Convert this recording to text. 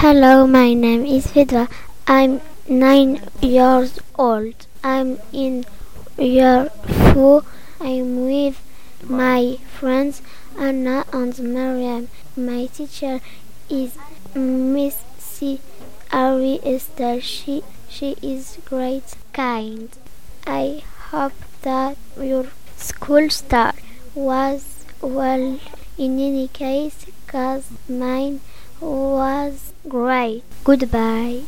Hello, my name is Fidwa. I'm nine years old. I'm in year four. I'm with my friends Anna and Mariam. My teacher is Miss C. Ari Esther. She she is great, kind. I hope that your school start was well. In any case, cause mine was great. Goodbye.